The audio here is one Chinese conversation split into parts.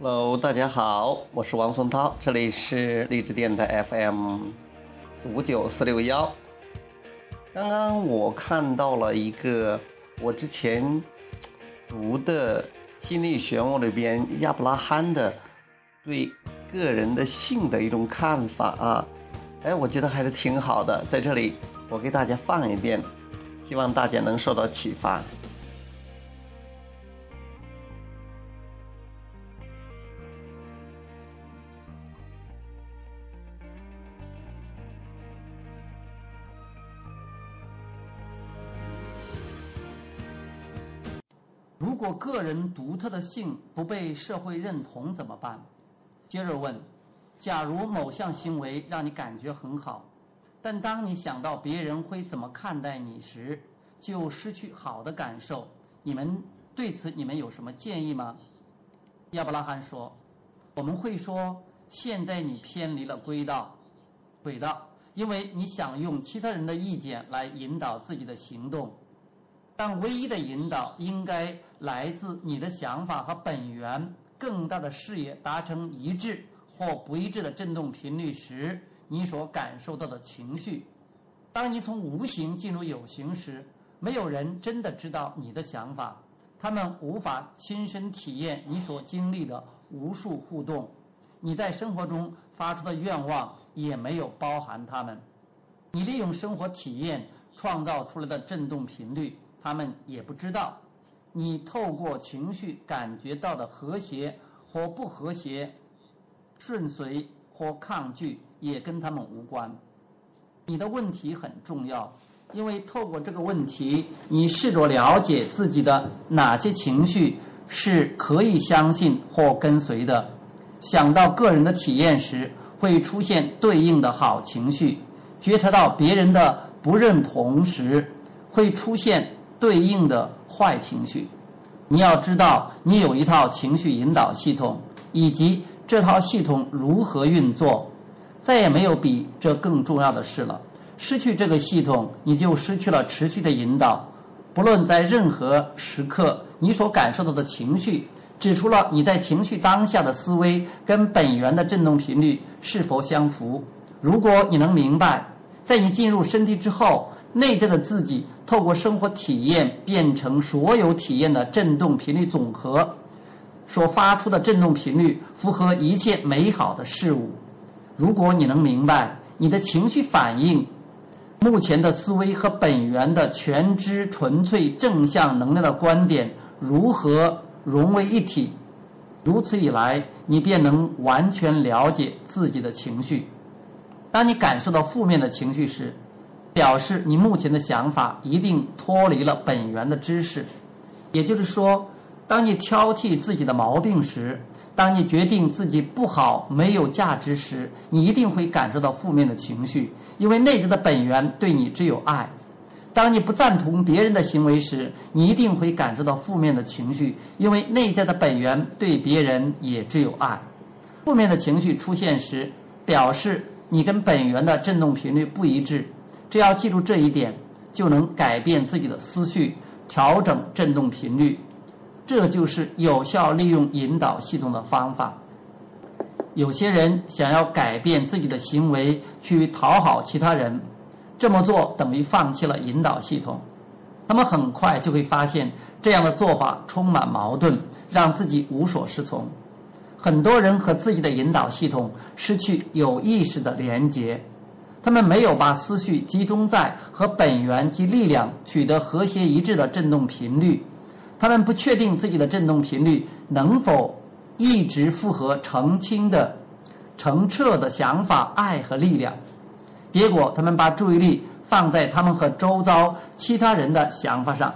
Hello，大家好，我是王松涛，这里是励志电台 FM 四五九四六幺。刚刚我看到了一个我之前读的心理学物里边亚伯拉罕的对个人的性的一种看法啊，哎，我觉得还是挺好的，在这里我给大家放一遍，希望大家能受到启发。如果个人独特的性不被社会认同怎么办？接着问：假如某项行为让你感觉很好，但当你想到别人会怎么看待你时，就失去好的感受。你们对此你们有什么建议吗？亚伯拉罕说：我们会说，现在你偏离了轨道，轨道，因为你想用其他人的意见来引导自己的行动。但唯一的引导应该来自你的想法和本源更大的视野达成一致或不一致的振动频率时，你所感受到的情绪。当你从无形进入有形时，没有人真的知道你的想法，他们无法亲身体验你所经历的无数互动。你在生活中发出的愿望也没有包含他们。你利用生活体验创造出来的振动频率。他们也不知道，你透过情绪感觉到的和谐或不和谐、顺遂或抗拒，也跟他们无关。你的问题很重要，因为透过这个问题，你试着了解自己的哪些情绪是可以相信或跟随的。想到个人的体验时，会出现对应的好情绪；觉察到别人的不认同时，会出现。对应的坏情绪，你要知道，你有一套情绪引导系统，以及这套系统如何运作。再也没有比这更重要的事了。失去这个系统，你就失去了持续的引导。不论在任何时刻，你所感受到的情绪，指出了你在情绪当下的思维跟本源的振动频率是否相符。如果你能明白，在你进入身体之后。内在的自己透过生活体验变成所有体验的振动频率总和，所发出的振动频率符合一切美好的事物。如果你能明白你的情绪反应、目前的思维和本源的全知纯粹正向能量的观点如何融为一体，如此以来，你便能完全了解自己的情绪。当你感受到负面的情绪时，表示你目前的想法一定脱离了本源的知识，也就是说，当你挑剔自己的毛病时，当你决定自己不好、没有价值时，你一定会感受到负面的情绪，因为内在的本源对你只有爱。当你不赞同别人的行为时，你一定会感受到负面的情绪，因为内在的本源对别人也只有爱。负面的情绪出现时，表示你跟本源的振动频率不一致。只要记住这一点，就能改变自己的思绪，调整振动频率。这就是有效利用引导系统的方法。有些人想要改变自己的行为，去讨好其他人，这么做等于放弃了引导系统。那么很快就会发现，这样的做法充满矛盾，让自己无所适从。很多人和自己的引导系统失去有意识的连结。他们没有把思绪集中在和本源及力量取得和谐一致的振动频率，他们不确定自己的振动频率能否一直符合澄清的、澄澈的想法、爱和力量。结果，他们把注意力放在他们和周遭其他人的想法上，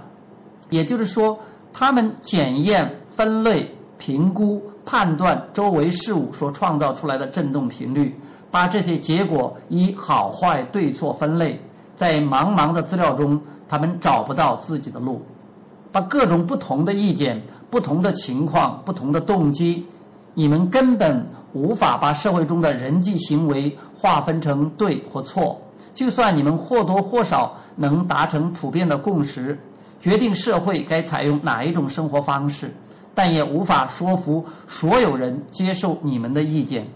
也就是说，他们检验、分类、评估、判断周围事物所创造出来的振动频率。把这些结果以好坏对错分类，在茫茫的资料中，他们找不到自己的路。把各种不同的意见、不同的情况、不同的动机，你们根本无法把社会中的人际行为划分成对或错。就算你们或多或少能达成普遍的共识，决定社会该采用哪一种生活方式，但也无法说服所有人接受你们的意见。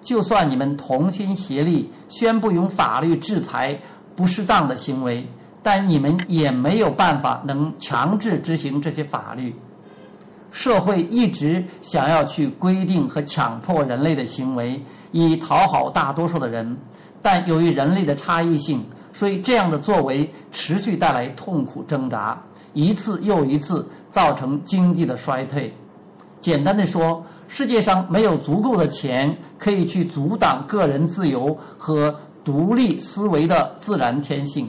就算你们同心协力宣布用法律制裁不适当的行为，但你们也没有办法能强制执行这些法律。社会一直想要去规定和强迫人类的行为，以讨好大多数的人。但由于人类的差异性，所以这样的作为持续带来痛苦挣扎，一次又一次造成经济的衰退。简单的说，世界上没有足够的钱可以去阻挡个人自由和独立思维的自然天性。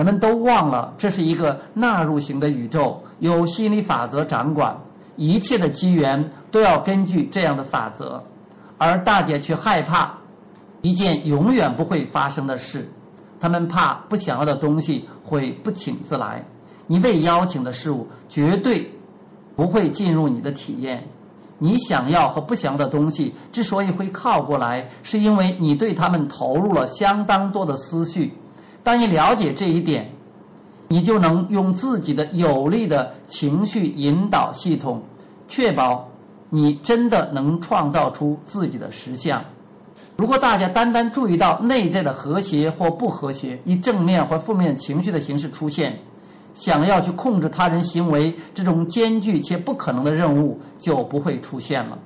人们都忘了这是一个纳入型的宇宙，由心理法则掌管，一切的机缘都要根据这样的法则，而大家却害怕。一件永远不会发生的事，他们怕不想要的东西会不请自来。你被邀请的事物绝对不会进入你的体验。你想要和不想要的东西之所以会靠过来，是因为你对他们投入了相当多的思绪。当你了解这一点，你就能用自己的有力的情绪引导系统，确保你真的能创造出自己的实相。如果大家单单注意到内在的和谐或不和谐，以正面或负面情绪的形式出现，想要去控制他人行为这种艰巨且不可能的任务就不会出现了。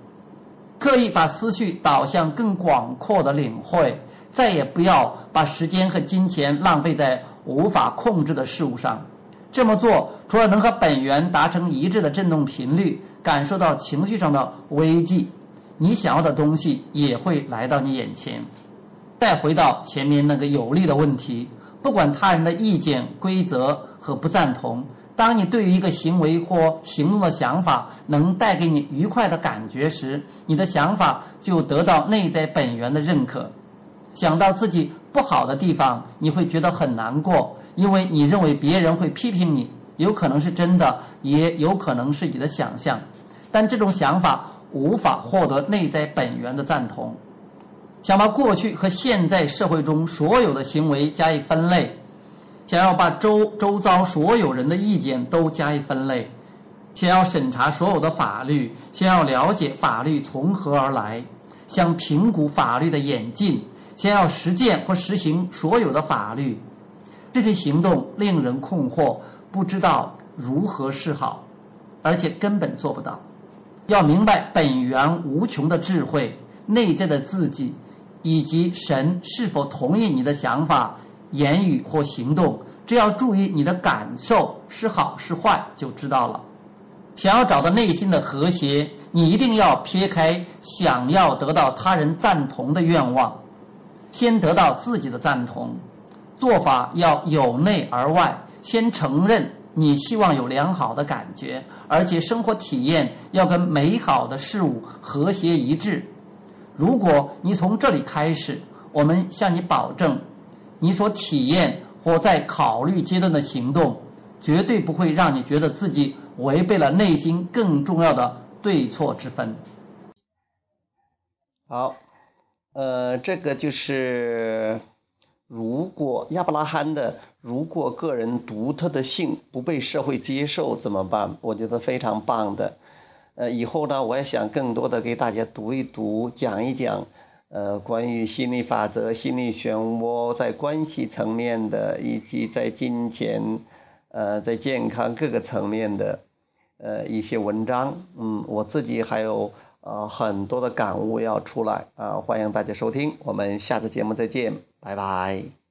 刻意把思绪导向更广阔的领会，再也不要把时间和金钱浪费在无法控制的事物上。这么做除了能和本源达成一致的振动频率，感受到情绪上的危机。你想要的东西也会来到你眼前。再回到前面那个有利的问题，不管他人的意见、规则和不赞同，当你对于一个行为或行动的想法能带给你愉快的感觉时，你的想法就得到内在本源的认可。想到自己不好的地方，你会觉得很难过，因为你认为别人会批评你，有可能是真的，也有可能是你的想象。但这种想法。无法获得内在本源的赞同，想把过去和现在社会中所有的行为加以分类，想要把周周遭所有人的意见都加以分类，想要审查所有的法律，想要了解法律从何而来，想评估法律的演进，先要实践或实行所有的法律，这些行动令人困惑，不知道如何是好，而且根本做不到。要明白本源无穷的智慧、内在的自己，以及神是否同意你的想法、言语或行动，只要注意你的感受是好是坏就知道了。想要找到内心的和谐，你一定要撇开想要得到他人赞同的愿望，先得到自己的赞同。做法要由内而外，先承认。你希望有良好的感觉，而且生活体验要跟美好的事物和谐一致。如果你从这里开始，我们向你保证，你所体验或在考虑阶段的行动，绝对不会让你觉得自己违背了内心更重要的对错之分。好，呃，这个就是如果亚伯拉罕的。如果个人独特的性不被社会接受怎么办？我觉得非常棒的。呃，以后呢，我也想更多的给大家读一读、讲一讲，呃，关于心理法则、心理漩涡在关系层面的，以及在金钱、呃，在健康各个层面的，呃，一些文章。嗯，我自己还有啊很多的感悟要出来啊，欢迎大家收听。我们下次节目再见，拜拜。